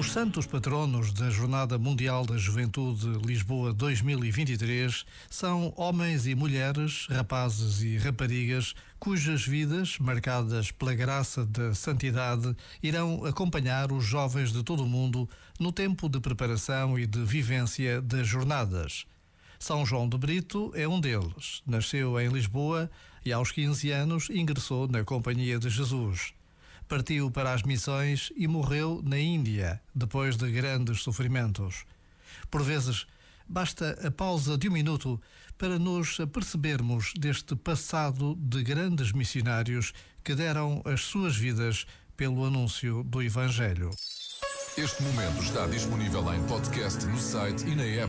Os santos patronos da Jornada Mundial da Juventude Lisboa 2023 são homens e mulheres, rapazes e raparigas, cujas vidas, marcadas pela graça da santidade, irão acompanhar os jovens de todo o mundo no tempo de preparação e de vivência das jornadas. São João de Brito é um deles. Nasceu em Lisboa e aos 15 anos ingressou na Companhia de Jesus partiu para as missões e morreu na Índia, depois de grandes sofrimentos. Por vezes, basta a pausa de um minuto para nos apercebermos deste passado de grandes missionários que deram as suas vidas pelo anúncio do Evangelho. Este momento está disponível em podcast no site e na app.